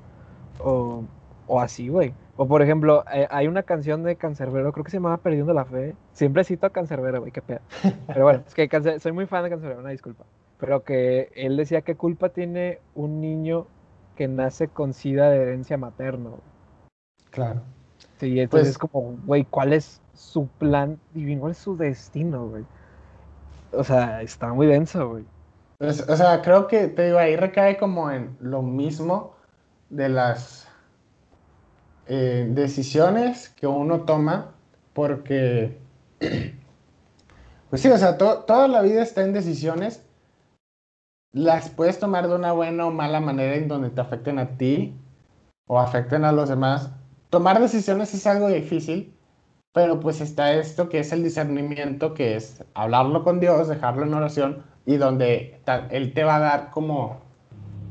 O, o así, güey. O por ejemplo, eh, hay una canción de Cancerbero, creo que se llamaba Perdiendo la Fe. Siempre cito a Cancerbero, güey, qué pedo. Pero bueno, es que soy muy fan de Cancerbero, una disculpa. Pero que él decía qué culpa tiene un niño que nace con sida de herencia materna. Claro. Sí, entonces es pues como, güey, ¿cuál es su plan divino? ¿Cuál es su destino, güey? O sea, está muy denso, güey. Pues, o sea, creo que, te digo, ahí recae como en lo mismo de las eh, decisiones que uno toma porque, pues sí, o sea, toda la vida está en decisiones. Las puedes tomar de una buena o mala manera en donde te afecten a ti, o afecten a los demás. Tomar decisiones es algo difícil, pero pues está esto que es el discernimiento, que es hablarlo con Dios, dejarlo en oración y donde Él te va a dar como,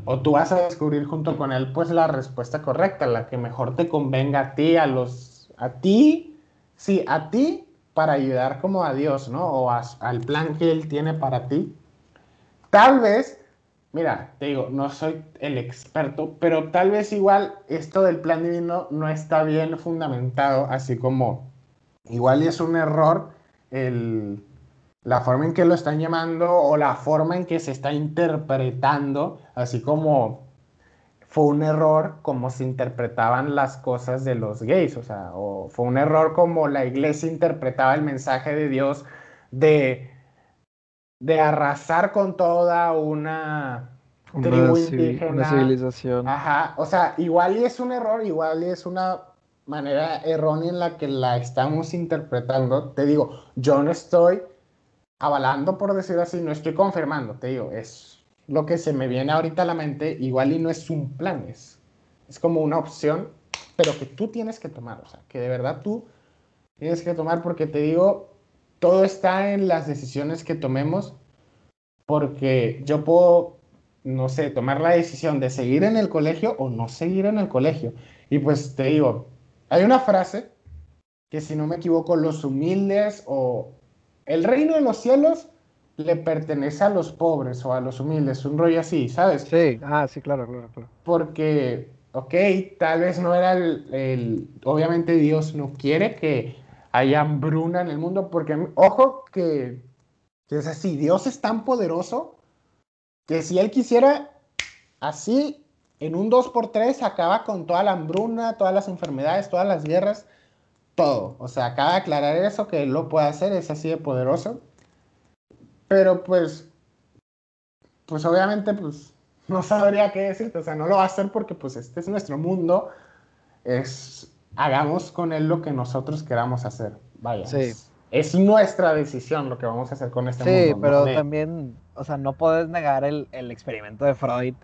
o tú vas a descubrir junto con Él, pues la respuesta correcta, la que mejor te convenga a ti, a los, a ti, sí, a ti para ayudar como a Dios, ¿no? O al plan que Él tiene para ti. Tal vez, mira, te digo, no soy el experto, pero tal vez igual esto del plan divino no está bien fundamentado, así como igual es un error el, la forma en que lo están llamando o la forma en que se está interpretando, así como fue un error como se interpretaban las cosas de los gays, o sea, o fue un error como la iglesia interpretaba el mensaje de Dios de, de arrasar con toda una tribu indígena. Una civilización. Ajá, o sea, igual y es un error, igual y es una manera errónea en la que la estamos interpretando. Te digo, yo no estoy avalando, por decir así, no estoy confirmando, te digo, es lo que se me viene ahorita a la mente, igual y no es un plan, es, es como una opción, pero que tú tienes que tomar, o sea, que de verdad tú tienes que tomar porque te digo, todo está en las decisiones que tomemos, porque yo puedo, no sé, tomar la decisión de seguir en el colegio o no seguir en el colegio. Y pues te digo, hay una frase que si no me equivoco, los humildes o el reino de los cielos le pertenece a los pobres o a los humildes, un rollo así, ¿sabes? Sí, ah, sí, claro, claro, claro. Porque, ok, tal vez no era el, obviamente Dios no quiere que haya hambruna en el mundo, porque, ojo, que, que es así, Dios es tan poderoso que si Él quisiera, así, en un 2x3 acaba con toda la hambruna, todas las enfermedades, todas las guerras, todo. O sea, acaba de aclarar eso, que Él lo puede hacer, es así de poderoso. Pero pues, pues obviamente, pues no sabría qué decirte, o sea, no lo va a hacer porque pues este es nuestro mundo, es, hagamos con él lo que nosotros queramos hacer, vaya. Sí. Es, nuestra decisión lo que vamos a hacer con este mundo. Sí, pero también, o sea, no puedes negar el, el experimento de Freud,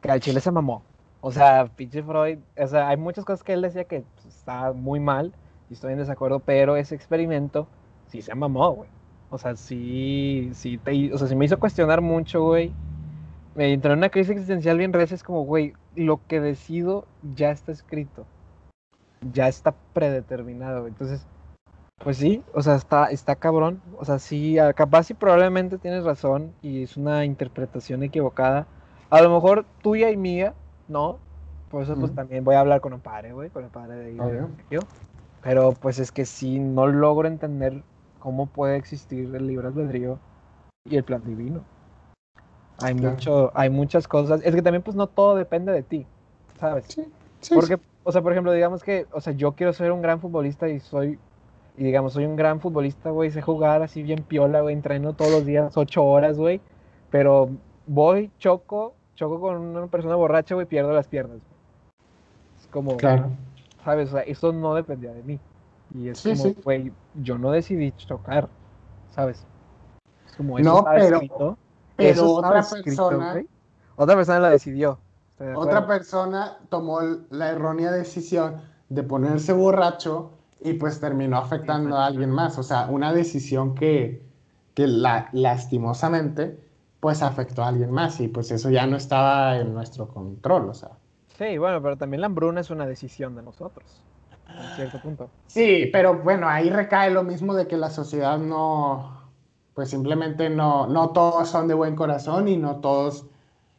que al chile se mamó. O sea, pinche Freud, o sea, hay muchas cosas que él decía que pues, está muy mal, y estoy en desacuerdo, pero ese experimento sí se mamó, güey. O sea, sí, sí, te, o sea, sí me hizo cuestionar mucho, güey. Me entró en una crisis existencial bien recia, es como, güey, lo que decido ya está escrito. Ya está predeterminado, Entonces, pues sí, o sea, está, está cabrón. O sea, sí, capaz y probablemente tienes razón y es una interpretación equivocada. A lo mejor tuya y mía, ¿no? Por eso, pues también voy a hablar con el padre, güey, con el padre de, yo. Pero pues es que sí, no logro entender cómo puede existir el libre albedrío y el plan divino. Hay mucho, hay muchas cosas. Es que también pues no todo depende de ti, ¿sabes? Sí, Porque, o sea, por ejemplo, digamos que, o sea, yo quiero ser un gran futbolista y soy, y digamos, soy un gran futbolista, güey, sé jugar así bien piola, güey, entreno todos los días, ocho horas, güey, pero voy, choco, choco con una persona borracha, güey, pierdo las piernas. Es como, claro. ¿Sabes? O sea, eso no dependía de mí. Y es como, güey, yo no decidí chocar, ¿sabes? Es como eso no, pero, pero otra persona... Otra persona la decidió. Otra persona tomó la errónea decisión de ponerse borracho y pues terminó afectando a alguien más. O sea, una decisión que, que la, lastimosamente pues afectó a alguien más y pues eso ya no estaba en nuestro control, o sea. Sí, bueno, pero también la hambruna es una decisión de nosotros, en cierto punto. Sí, pero bueno, ahí recae lo mismo de que la sociedad no, pues simplemente no, no todos son de buen corazón y no todos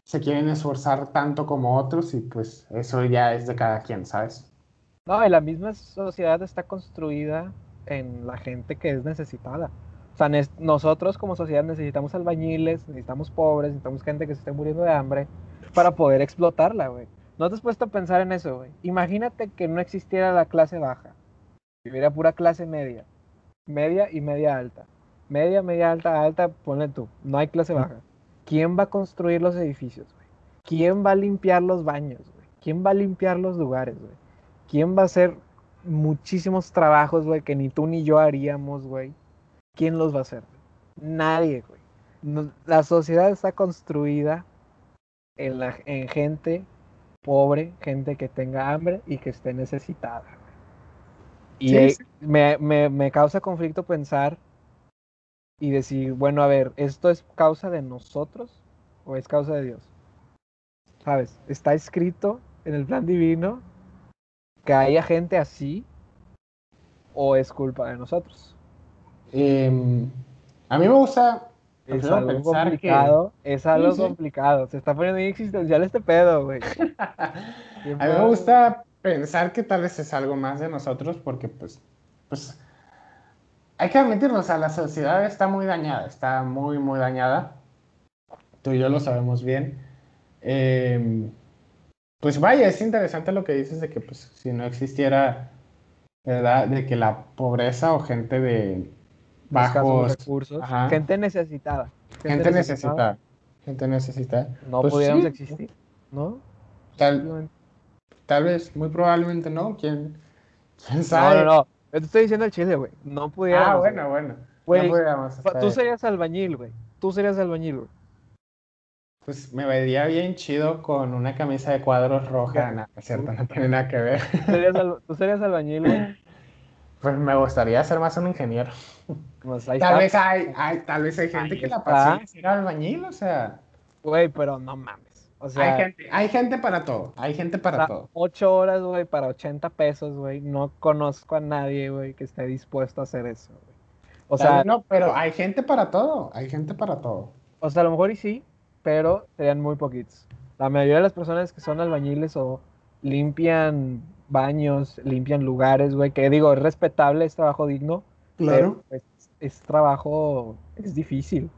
se quieren esforzar tanto como otros y pues eso ya es de cada quien, ¿sabes? No, y la misma sociedad está construida en la gente que es necesitada. O sea, nosotros como sociedad necesitamos albañiles, necesitamos pobres, necesitamos gente que se esté muriendo de hambre para poder explotarla, güey. ¿No te has puesto a pensar en eso, güey? Imagínate que no existiera la clase baja. Que hubiera pura clase media. Media y media alta. Media, media alta, alta, ponle tú. No hay clase baja. ¿Quién va a construir los edificios, güey? ¿Quién va a limpiar los baños, güey? ¿Quién va a limpiar los lugares, güey? ¿Quién va a hacer muchísimos trabajos, güey, que ni tú ni yo haríamos, güey? ¿Quién los va a hacer? Nadie, güey. la sociedad está construida en, la, en gente pobre, gente que tenga hambre y que esté necesitada. Y Me, me, me causa conflicto pensar y decir, bueno, a ver, ¿esto es causa de nosotros o es causa de Dios? ¿Sabes? Está escrito en el plan divino que haya gente así o es culpa de nosotros. Em, a mí me gusta es algo complicado, es algo complicado. Se está poniendo bien existencial este pedo, güey. a mí me gusta pensar que tal vez es algo más de nosotros porque pues, pues hay que admitirlo, o sea, la sociedad está muy dañada, está muy, muy dañada. Tú y yo lo sabemos bien. Em, pues vaya, es interesante lo que dices de que pues si no existiera, ¿verdad? De que la pobreza o gente de bajos recursos, gente necesitada. Gente, necesitada. Gente necesitada. No pues pudiéramos existir, ¿no? Tal, tal vez, muy probablemente no. ¿Quién, quién sabe? No, no, no. Yo te estoy diciendo el chile, güey. No pudiéramos. Ah, bueno, bueno. Güey, tú serías albañil, güey. Tú serías albañil, güey. Pues me vería bien chido con una camisa de cuadros roja. No, cierto, no tiene nada que ver. ¿Tú serías, albañil, güey? Pues me gustaría ser más un ingeniero. Pues tal, vez hay, hay, tal vez hay gente que la pasión es ser albañil, o sea. Güey, pero no mames. O sea, hay gente, hay gente para todo, hay gente para todo. Ocho horas, güey, para 80 pesos, güey. No conozco a nadie, güey, que esté dispuesto a hacer eso, güey. O sea, no, pero hay gente para todo, hay gente para todo. O sea, a lo mejor y sí, pero serían muy poquitos. La mayoría de las personas que son albañiles o limpian baños, limpian lugares, güey, que digo, es respetable, es trabajo digno. Claro. Pero, es, trabajo, es difícil,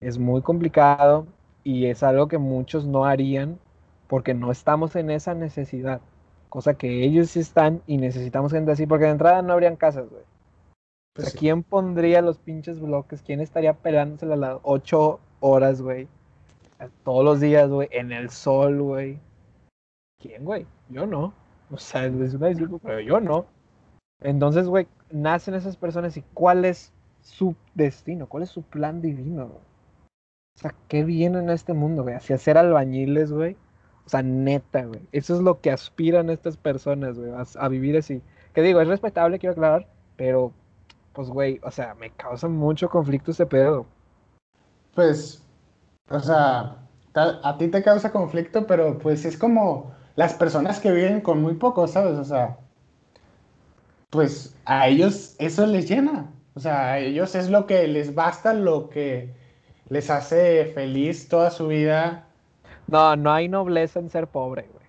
es muy complicado y es algo que muchos no harían porque no estamos en esa necesidad. Cosa que ellos sí están y necesitamos gente así, porque de entrada no habrían casas, güey. Pues ¿Quién pondría los pinches bloques? ¿Quién estaría pelándose a las ocho horas, güey? todos los días, güey, en el sol, güey. ¿Quién, güey? Yo no. O sea, es una disculpa, pero yo no. Entonces, güey, nacen esas personas y cuál es su destino, cuál es su plan divino, güey. O sea, ¿qué viene en este mundo, güey? Hacia ser albañiles, güey. O sea, neta, güey. Eso es lo que aspiran estas personas, güey, a, a, vivir así. Que digo, es respetable, quiero aclarar, pero, pues, güey, o sea, me causa mucho conflicto ese pedo. Pues, o sea, a ti te causa conflicto, pero pues es como las personas que viven con muy poco, ¿sabes? O sea, pues a ellos eso les llena. O sea, a ellos es lo que les basta, lo que les hace feliz toda su vida. No, no hay nobleza en ser pobre, güey.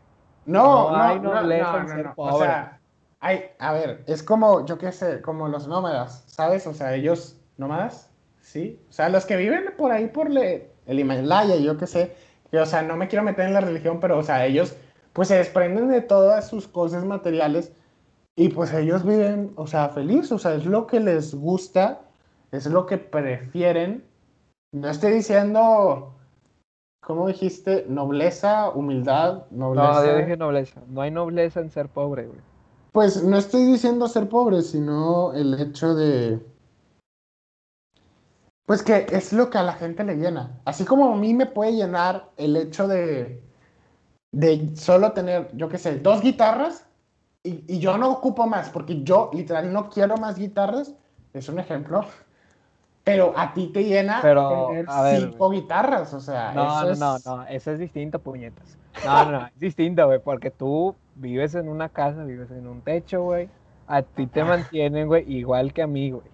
No, no, hay nobleza en ser pobre. O sea, hay, a ver, es como, yo qué sé, como los nómadas, ¿sabes? O sea, ellos, nómadas, ¿sí? O sea, los que viven por ahí, por le, el Himalaya, yo qué sé, que, o sea, no me quiero meter en la religión, pero, o sea, ellos, pues se desprenden de todas sus cosas materiales y pues ellos viven, o sea, feliz, o sea, es lo que les gusta, es lo que prefieren. No estoy diciendo, ¿cómo dijiste? Nobleza, humildad, nobleza. No, yo dije nobleza. No hay nobleza en ser pobre, güey. Pues no estoy diciendo ser pobre, sino el hecho de pues que es lo que a la gente le llena. Así como a mí me puede llenar el hecho de, de solo tener, yo qué sé, dos guitarras y, yo no ocupo más, porque yo literal no quiero más guitarras, es un ejemplo. Pero a ti te llena tener cinco guitarras, o sea. No, no, no, no, eso es distinto, puñetas. No, no, no, es distinto, güey, porque tú vives en una casa, vives en un techo, güey. A ti te mantienen, güey, igual que a mí, güey.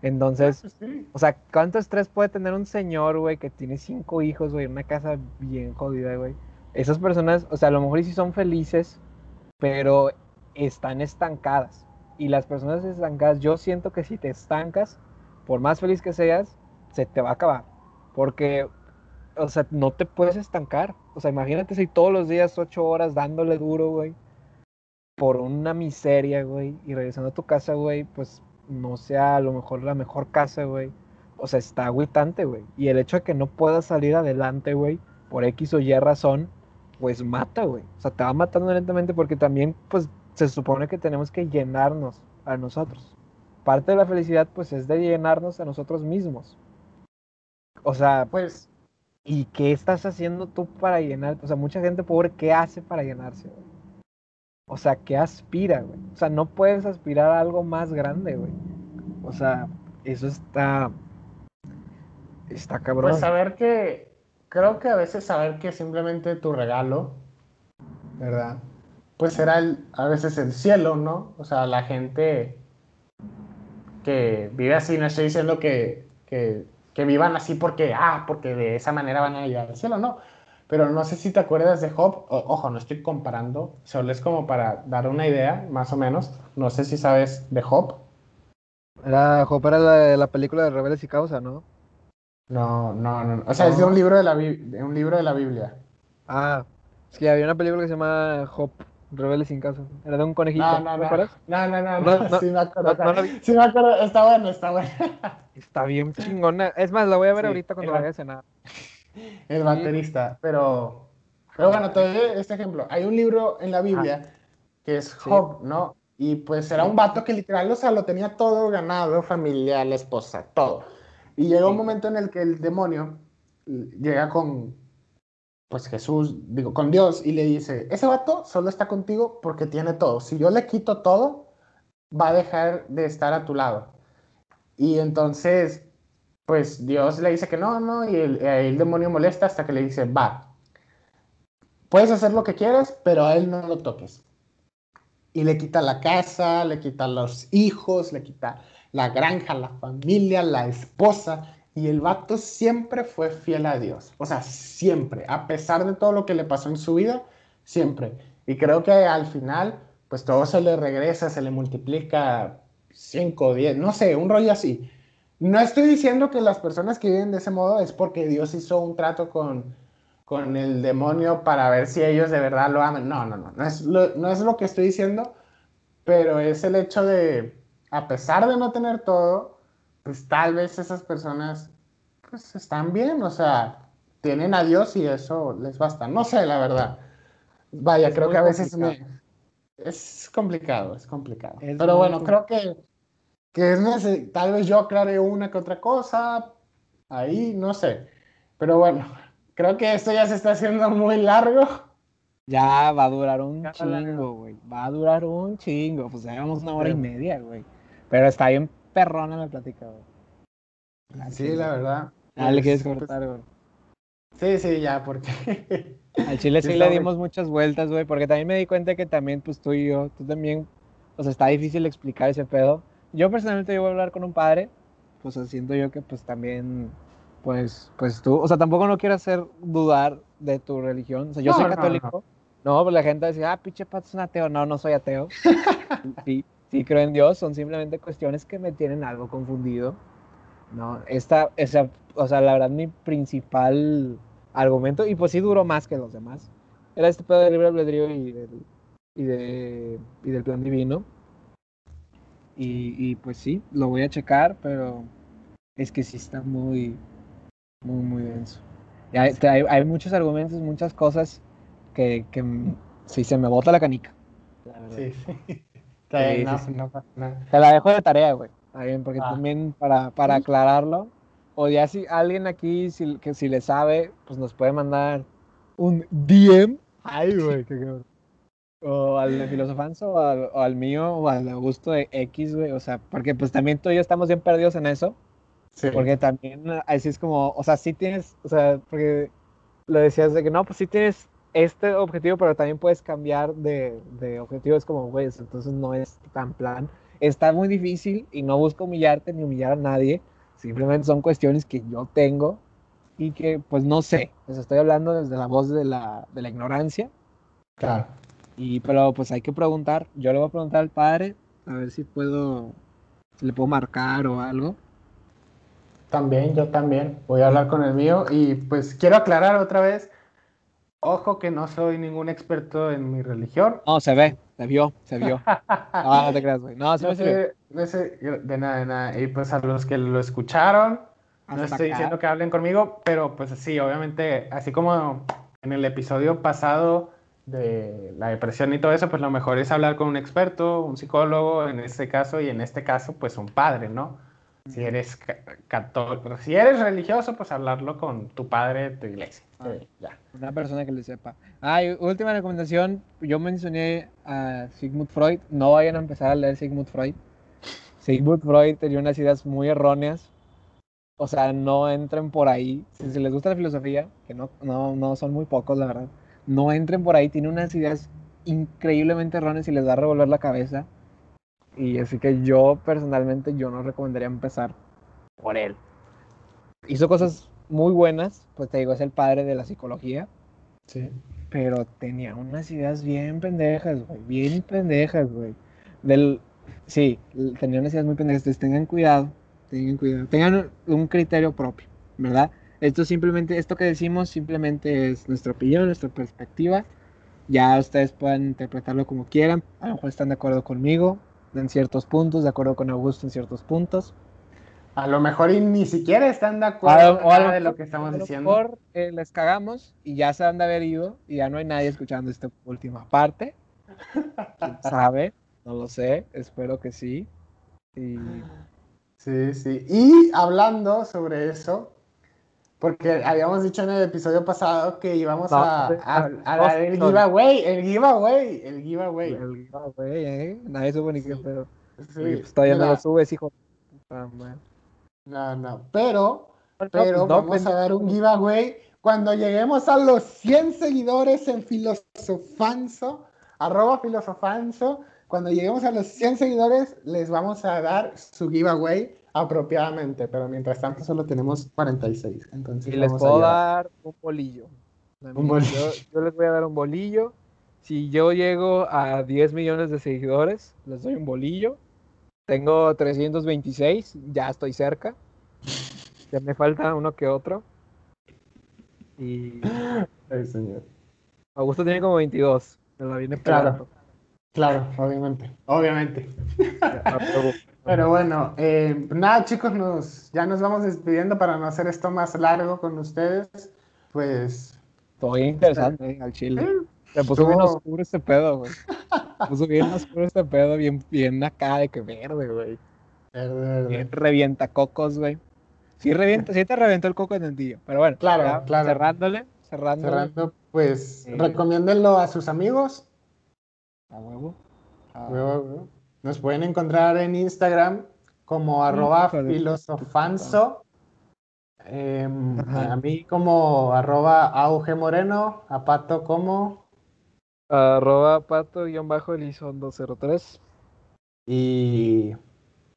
Entonces, o sea, ¿cuánto estrés puede tener un señor, güey, que tiene cinco hijos, güey, en una casa bien jodida, güey? Esas personas, o sea, a lo mejor sí son felices, pero están estancadas. Y las personas estancadas, yo siento que si te estancas, por más feliz que seas, se te va a acabar. Porque, o sea, no te puedes estancar. O sea, imagínate si todos los días ocho horas dándole duro, güey, por una miseria, güey, y regresando a tu casa, güey, pues no sea a lo mejor la mejor casa, güey. O sea, está agüitante, güey. Y el hecho de que no puedas salir adelante, güey, por X o Y razón, pues mata, güey. O sea, te va matando lentamente porque también, pues, se supone que tenemos que llenarnos a nosotros. Parte de la felicidad, pues, es de llenarnos a nosotros mismos. O sea, pues, ¿Y qué estás haciendo tú para llenar? O sea, mucha gente pobre, ¿qué hace para llenarse? O sea, ¿qué aspira, güey? O sea, no puedes aspirar a algo más grande, güey. O sea, eso está. Está cabrón. Pues saber que. Creo que a veces saber que simplemente tu regalo, ¿verdad? Pues será el, a veces el cielo, ¿no? O sea, la gente que vive así, no estoy diciendo que, que, que vivan así porque, ah, porque de esa manera van a llegar al cielo, no. Pero no sé si te acuerdas de Job, ojo, no estoy comparando, solo es como para dar una idea, más o menos. No sé si sabes de Job. Era, Job era la, la película de Rebeldes y Causa, ¿no? No, no, no. O sea, es de un libro de, la, de un libro de la Biblia. Ah, es que había una película que se llama Job, Rebelde sin casa. Era de un conejito. No, no, no. No, no, no, no, Sí me acuerdo. sí me acuerdo. Está bueno, está bueno. Está bien chingona. Es más, la voy a ver ahorita cuando vaya a cenar. El baterista. Pero, pero bueno, te doy este ejemplo. Hay un libro en la Biblia que es Job, ¿no? Y pues era un vato que literal, o sea, lo tenía todo ganado, familia, la esposa, todo. Y llega un momento en el que el demonio llega con, pues Jesús, digo, con Dios y le dice, ese vato solo está contigo porque tiene todo. Si yo le quito todo, va a dejar de estar a tu lado. Y entonces, pues Dios le dice que no, no, y el, el demonio molesta hasta que le dice, va, puedes hacer lo que quieras, pero a él no lo toques. Y le quita la casa, le quita los hijos, le quita la granja, la familia, la esposa, y el vato siempre fue fiel a Dios. O sea, siempre, a pesar de todo lo que le pasó en su vida, siempre. Y creo que al final, pues todo se le regresa, se le multiplica 5, 10, no sé, un rollo así. No estoy diciendo que las personas que viven de ese modo es porque Dios hizo un trato con, con el demonio para ver si ellos de verdad lo aman. No, no, no, no es no es lo que estoy diciendo, pero es el hecho de, a pesar de no tener todo, pues tal vez esas personas pues están bien, o sea, tienen a Dios y eso les basta. No sé, la verdad. Vaya, creo que a veces es complicado, es complicado. Pero bueno, creo que, que es tal vez yo aclare una que otra cosa, ahí, no sé. Pero bueno, creo que esto ya se está haciendo muy largo. Ya va a durar un chingo, güey. Va a durar un chingo. Pues ya llevamos una hora y media, güey. Pero está bien perrona la plática, güey. Sí, la verdad. Ah, le quieres cortar, güey. Sí, sí, ya, porque. Al chile sí, le dimos muchas vueltas, güey, porque también me di cuenta que también, pues tú y yo, tú también, o sea, está difícil explicar ese pedo. Yo personalmente yo voy a hablar con un padre, pues siento yo que pues también, pues, pues tú, o sea, tampoco no quiero hacer dudar de tu religión, o sea, yo soy católico. No, pues la gente decía, ah, pinche pato es un ateo. No, no soy ateo. sí, sí creo en Dios, son simplemente cuestiones que me tienen algo confundido. No, esta, esa, o sea, la verdad, mi principal argumento, y pues sí duró más que los demás, era este pedo del libre albedrío y del, y, de, y del plan divino. Y, y, pues sí, lo voy a checar, pero es que sí está muy, muy, muy denso. Y hay, hay, hay, muchos argumentos, muchas cosas que, que sí se me bota la canica. La verdad. Sí, sí. Te la dejo de tarea, güey. Bien, porque ah. también para, para aclararlo, o ya si alguien aquí, si, que si le sabe, pues nos puede mandar un DM. Ay, güey, qué O al de Filosofanzo, o al, o al mío, o al gusto de X, güey. O sea, porque pues también tú y yo estamos bien perdidos en eso. Sí. Porque también así es como, o sea, sí tienes, o sea, porque lo decías de que no, pues sí tienes este objetivo, pero también puedes cambiar de, de objetivo. Es como, güey, entonces no es tan plan está muy difícil y no busco humillarte ni humillar a nadie, simplemente son cuestiones que yo tengo y que pues no sé, les estoy hablando desde la voz de la, de la ignorancia. Claro. Y pero pues hay que preguntar, yo le voy a preguntar al padre a ver si puedo, si le puedo marcar o algo. También, yo también, voy a hablar con el mío y pues quiero aclarar otra vez, ojo que no soy ningún experto en mi religión. No, se ve. Se vio, se vio. Ah, no te creas, güey. No, se no sé, no sé, de nada, de nada. Y pues a los que lo escucharon, no estoy diciendo que hablen conmigo, pero pues sí, obviamente, así como en el episodio pasado de la depresión y todo eso, pues lo mejor es hablar con un experto, un psicólogo en este caso, y en este caso, pues un padre, ¿no? Si eres católico, si eres religioso, pues hablarlo con tu padre de tu iglesia. Ah, ya. Una persona que le sepa. Ah, última recomendación, yo mencioné a Sigmund Freud, no vayan a empezar a leer Sigmund Freud. Sigmund Freud tenía unas ideas muy erróneas. O sea, no entren por ahí. Si, les gusta la filosofía, que no, no, no son muy pocos, la verdad, no entren por ahí. Tiene unas ideas increíblemente erróneas y les da a revolver la cabeza. Y así que yo personalmente yo no recomendaría empezar por él. Hizo cosas muy buenas, pues te digo, es el padre de la psicología. Sí. Pero tenía unas ideas bien pendejas, güey, bien pendejas, güey. Del, sí, tenía unas ideas muy pendejas, entonces tengan cuidado, tengan cuidado, tengan un criterio propio, ¿verdad? Esto simplemente, esto que decimos simplemente es nuestra opinión, nuestra perspectiva. Ya ustedes pueden interpretarlo como quieran, a lo mejor están de acuerdo conmigo, en ciertos puntos, de acuerdo con Augusto en ciertos puntos. A lo mejor ni siquiera están de acuerdo con nada de lo que estamos diciendo. A lo mejor eh, les cagamos y ya se han de haber ido y ya no hay nadie escuchando esta última parte. sabe? No lo sé, espero que sí. Sí, sí. Y hablando sobre eso, porque habíamos dicho en el episodio pasado que íbamos a, a, dar el giveaway, el giveaway, el giveaway. El giveaway, ¿eh? Nadie sube ni qué pedo. Sí, pues todavía no lo subes, hijo. No, no, pero, pero pues vamos a dar un giveaway cuando lleguemos a los 100 seguidores en Filosofanso, arroba Filosofanso. Cuando lleguemos a los 100 seguidores, les vamos a dar su giveaway apropiadamente, pero mientras tanto solo tenemos 46. Entonces y les puedo dar un bolillo. Un bolillo. Yo, les voy a dar un bolillo. Si yo llego a 10 millones de seguidores, les doy un bolillo. Tengo 326, ya estoy cerca. Ya me falta uno que otro. Y. Ay, señor. Augusto tiene como 22. Me la viene Claro, claro, obviamente. Obviamente. Pero bueno, eh, nada chicos, nos, ya nos vamos despidiendo para no hacer esto más largo con ustedes. Pues... Todo interesante, eh, al chile. Se puso bien oscuro este pedo, güey. Se puso bien oscuro este pedo, bien, bien acá de que verde, güey. Verde, verde. Bien revienta cocos, güey. Sí, revienta, sí te reventó el coco en el día. Pero bueno, claro, claro. cerrándole, cerrándole. Cerrando, pues recomiéndenlo a sus amigos. A huevo. A huevo, nos pueden encontrar en Instagram como arroba filosofanso. Em, a mí como arroba auge moreno, a Pato como arroba pato-elizondo03. Y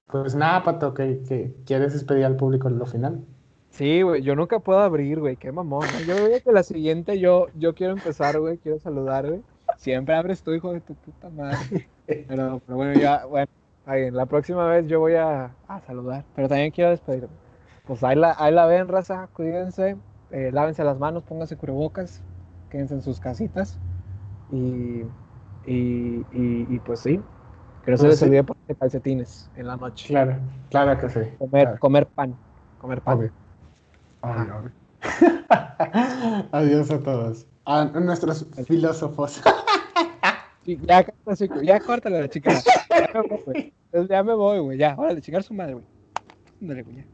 pues nada, Pato, que, quieres despedir al público en lo final. Sí, güey, yo nunca puedo abrir, güey, qué mamón. Yo veo que la siguiente yo, yo quiero empezar, güey, quiero saludar, güey. Siempre abres tú, hijo de tu puta madre. Pero, pero bueno, ya, bueno, ahí, la próxima vez yo voy a, a, saludar. Pero también quiero despedirme. Pues ahí la, ahí la ven, raza, cuídense, eh, lávense las manos, pónganse cubrebocas, quédense en sus casitas. Y, y, y, pues sí, que no se pues les olvide poner calcetines en la noche. Claro, claro que sí. Comer, comer pan, comer pan. Adiós a todos. A nuestros filósofos. ya, ya córtale la chica. Ya me voy, güey. Ya, órale, chingar su madre, güey. Ándale, güey, ya.